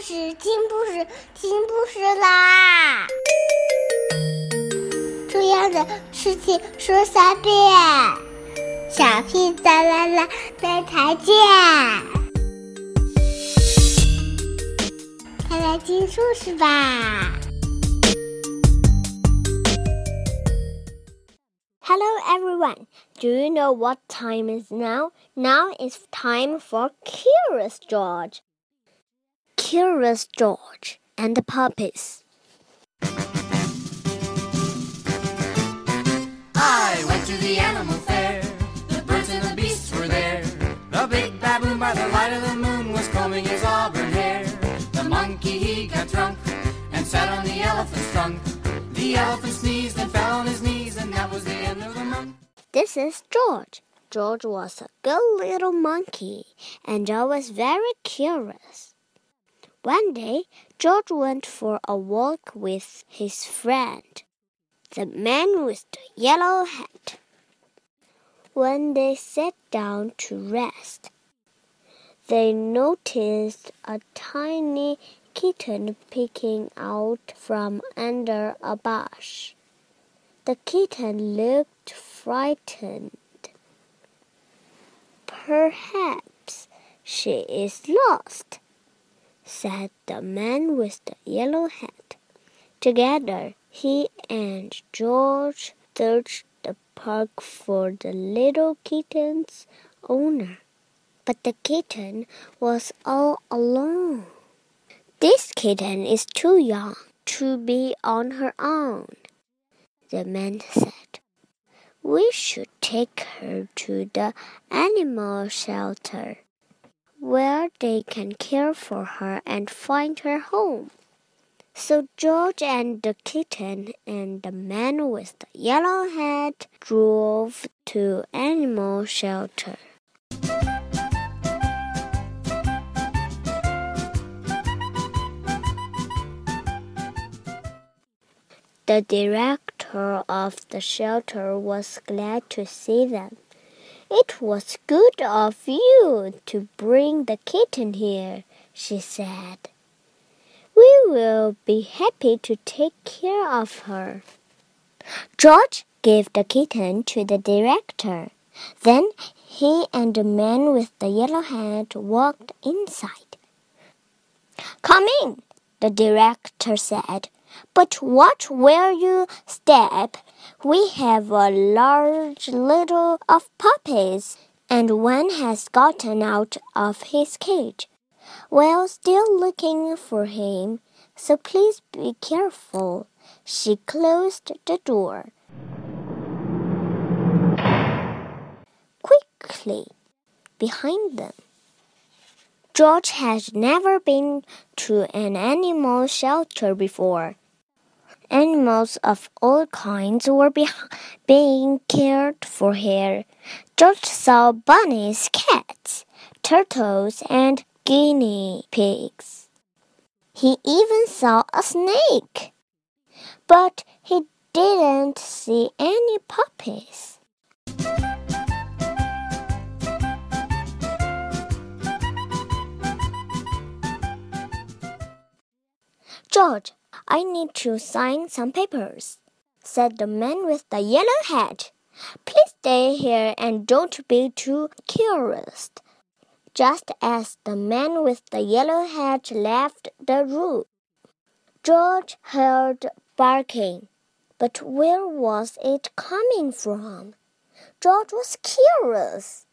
故事听故事听故事啦！重要的事情说三遍，小屁哒啦啦，明天见！快来听故事吧！Hello everyone. Do you know what time is now? Now is time for Curious George. Curious George and the Puppies. I went to the animal fair. The birds and the beasts were there. The big baboon by the light of the moon was combing his auburn hair. The monkey he got drunk and sat on the elephant's trunk. The elephant sneezed and fell on his knees, and that was the end of the month. This is George. George was a good little monkey, and George was very curious. One day, George went for a walk with his friend, the man with the yellow hat. When they sat down to rest, they noticed a tiny kitten peeking out from under a bush. The kitten looked frightened. Perhaps she is lost said the man with the yellow hat. Together, he and George searched the park for the little kitten's owner. But the kitten was all alone. This kitten is too young to be on her own, the man said. We should take her to the animal shelter where they can care for her and find her home. So George and the kitten and the man with the yellow hat drove to animal shelter. The director of the shelter was glad to see them. It was good of you to bring the kitten here, she said. We will be happy to take care of her. George gave the kitten to the director. Then he and the man with the yellow hat walked inside. Come in, the director said. But watch where you step. We have a large litter of puppies, and one has gotten out of his cage. We're still looking for him, so please be careful. She closed the door. Quickly, behind them. George had never been to an animal shelter before. Animals of all kinds were be being cared for here. George saw bunnies, cats, turtles, and guinea pigs. He even saw a snake. But he didn't see any puppies. George, I need to sign some papers, said the man with the yellow hat. Please stay here and don't be too curious. Just as the man with the yellow hat left the room, George heard barking. But where was it coming from? George was curious.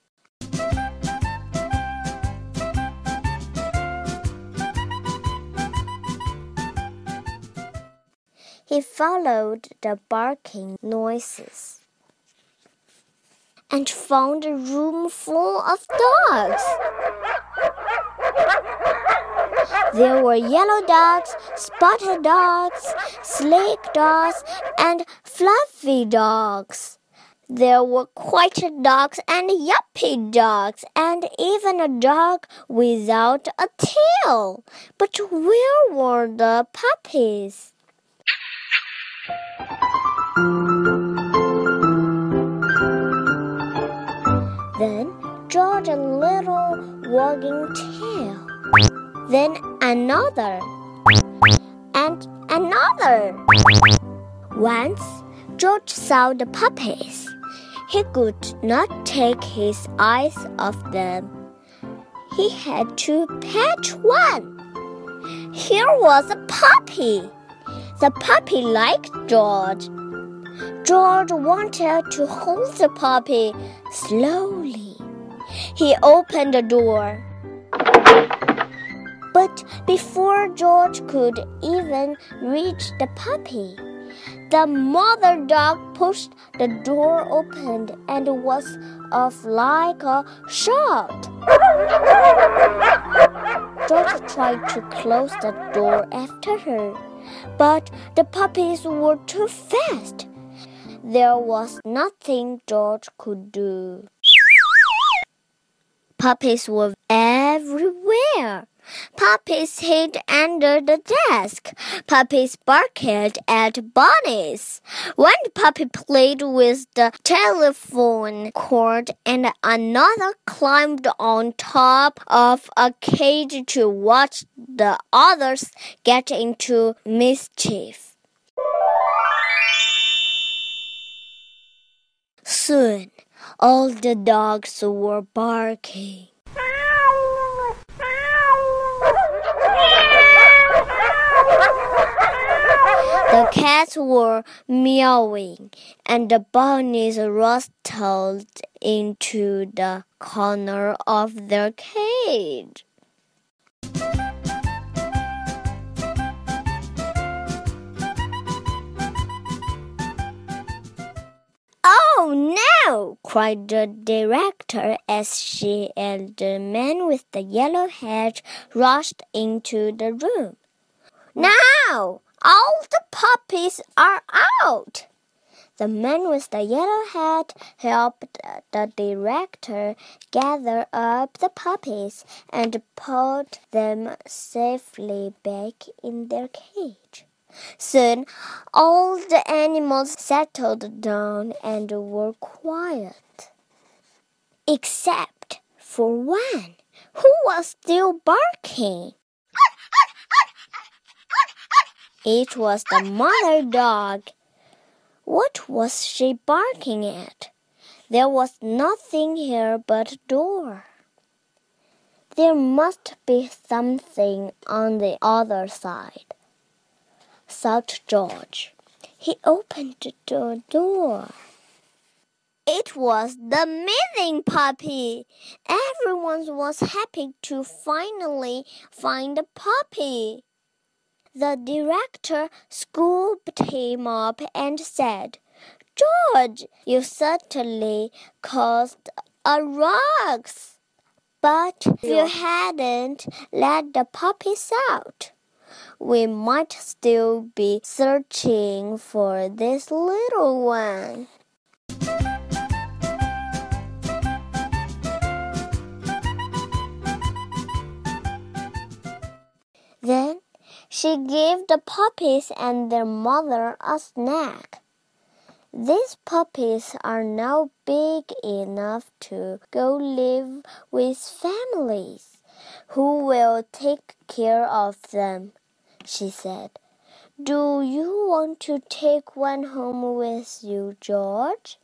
He followed the barking noises and found a room full of dogs. There were yellow dogs, spotted dogs, sleek dogs, and fluffy dogs. There were quiet dogs and yuppie dogs, and even a dog without a tail. But where were the puppies? Then George a little wagging tail. then another, and another. Once, George saw the puppies. He could not take his eyes off them. He had to pet one. Here was a puppy. The puppy liked George. George wanted to hold the puppy slowly. He opened the door. But before George could even reach the puppy, the mother dog pushed the door open and was off like a shot. George tried to close the door after her, but the puppies were too fast. There was nothing George could do. Puppies were everywhere. Puppies hid under the desk. Puppies barked at bunnies. One puppy played with the telephone cord, and another climbed on top of a cage to watch the others get into mischief. Soon, all the dogs were barking. The cats were meowing, and the bunnies rustled into the corner of their cage. Oh no! cried the director as she and the man with the yellow hat rushed into the room. Now! All the puppies are out! The man with the yellow hat helped the director gather up the puppies and put them safely back in their cage. Soon all the animals settled down and were quiet. Except for one, who was still barking. It was the mother dog. What was she barking at? There was nothing here but a door. There must be something on the other side, thought George. He opened the door. It was the missing puppy. Everyone was happy to finally find the puppy. The director scooped him up and said, George, you certainly caused a ruckus. But if you hadn't let the puppies out, we might still be searching for this little one. She gave the puppies and their mother a snack. These puppies are now big enough to go live with families who will take care of them, she said. Do you want to take one home with you, George?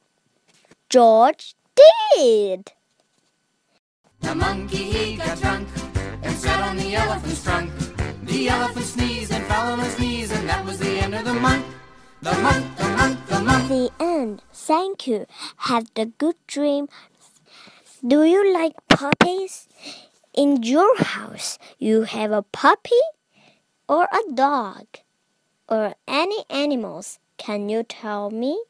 George did. The monkey he got drunk and sat on the elephant's trunk. The elephant sneezed and fell on his knees, and that was the end of the month. The month, the month, the month. The end. Thank you. Have a good dream. Do you like puppies? In your house, you have a puppy or a dog or any animals. Can you tell me?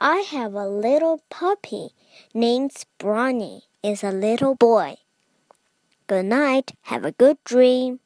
I have a little puppy named Brownie. Is a little boy. Good night. Have a good dream.